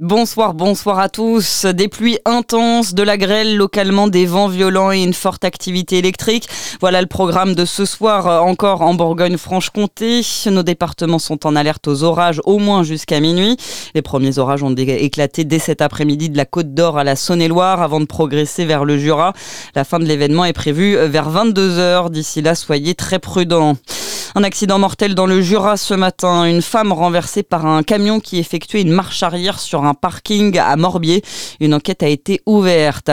Bonsoir, bonsoir à tous. Des pluies intenses, de la grêle, localement des vents violents et une forte activité électrique. Voilà le programme de ce soir euh, encore en Bourgogne-Franche-Comté. Nos départements sont en alerte aux orages au moins jusqu'à minuit. Les premiers orages ont éclaté dès cet après-midi de la Côte d'Or à la Saône-et-Loire avant de progresser vers le Jura. La fin de l'événement est prévue vers 22 heures. D'ici là, soyez très prudents. Un accident mortel dans le Jura ce matin. Une femme renversée par un camion qui effectuait une marche arrière sur un parking à Morbier. Une enquête a été ouverte.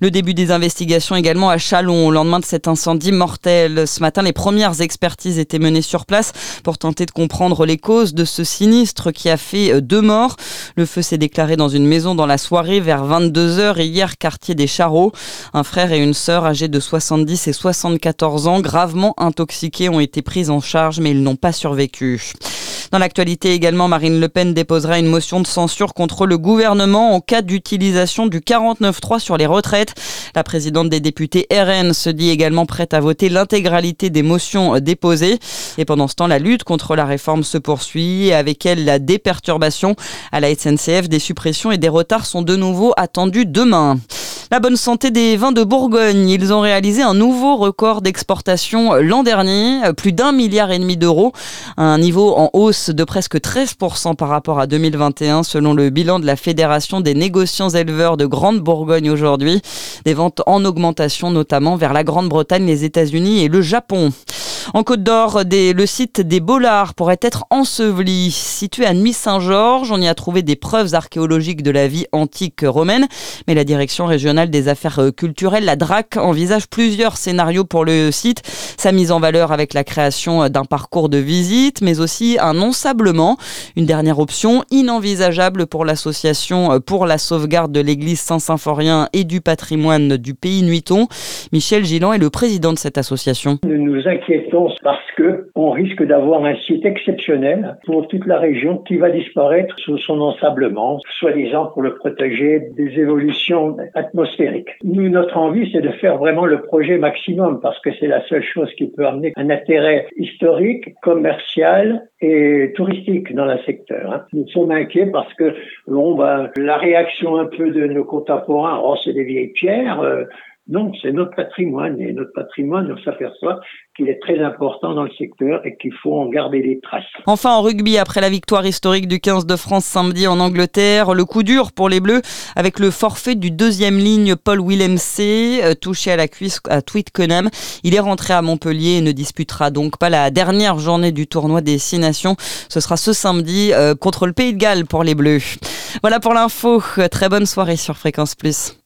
Le début des investigations également à Chalon au lendemain de cet incendie mortel. Ce matin, les premières expertises étaient menées sur place pour tenter de comprendre les causes de ce sinistre qui a fait deux morts. Le feu s'est déclaré dans une maison dans la soirée vers 22h hier, quartier des Charreaux. Un frère et une sœur âgés de 70 et 74 ans, gravement intoxiqués, ont été pris en charge, mais ils n'ont pas survécu. Dans l'actualité également, Marine Le Pen déposera une motion de censure contre le gouvernement en cas d'utilisation du 49.3 sur les retraites. La présidente des députés RN se dit également prête à voter l'intégralité des motions déposées. Et pendant ce temps, la lutte contre la réforme se poursuit et avec elle la déperturbation à la SNCF. Des suppressions et des retards sont de nouveau attendus demain. La bonne santé des vins de Bourgogne. Ils ont réalisé un nouveau record d'exportation l'an dernier, plus d'un milliard et demi d'euros, un niveau en hausse de presque 13% par rapport à 2021 selon le bilan de la Fédération des négociants éleveurs de Grande Bourgogne aujourd'hui. Des ventes en augmentation notamment vers la Grande-Bretagne, les États-Unis et le Japon. En Côte d'Or, le site des Bollards pourrait être enseveli. Situé à Nuit-Saint-Georges, on y a trouvé des preuves archéologiques de la vie antique romaine, mais la direction régionale des affaires euh, culturelles, la DRAC, envisage plusieurs scénarios pour le site. Sa mise en valeur avec la création euh, d'un parcours de visite, mais aussi un ensablement. Une dernière option inenvisageable pour l'association euh, pour la sauvegarde de l'église Saint-Symphorien et du patrimoine du pays nuiton. Michel Gillan est le président de cette association. Parce que on risque d'avoir un site exceptionnel pour toute la région qui va disparaître sous son ensablement, soi-disant pour le protéger des évolutions atmosphériques. Nous, notre envie, c'est de faire vraiment le projet maximum parce que c'est la seule chose qui peut amener un intérêt historique, commercial et touristique dans le secteur. Hein. Nous sommes inquiets parce que bah, la réaction un peu de nos contemporains, oh, c'est des vieilles pierres. Euh, non, c'est notre patrimoine et notre patrimoine, on s'aperçoit qu'il est très important dans le secteur et qu'il faut en garder les traces. Enfin, en rugby, après la victoire historique du 15 de France samedi en Angleterre, le coup dur pour les Bleus avec le forfait du deuxième ligne Paul Willem C, euh, touché à la cuisse à Twickenham. Il est rentré à Montpellier et ne disputera donc pas la dernière journée du tournoi des Six Nations. Ce sera ce samedi euh, contre le Pays de Galles pour les Bleus. Voilà pour l'info. Très bonne soirée sur Fréquence Plus.